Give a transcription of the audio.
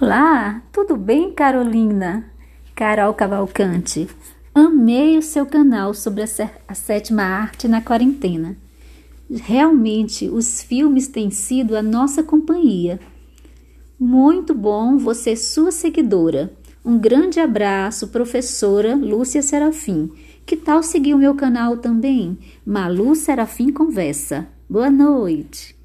Olá, tudo bem, Carolina? Carol Cavalcante. Amei o seu canal sobre a sétima arte na quarentena. Realmente, os filmes têm sido a nossa companhia. Muito bom você, sua seguidora. Um grande abraço, professora Lúcia Serafim. Que tal seguir o meu canal também? Malu Serafim Conversa. Boa noite.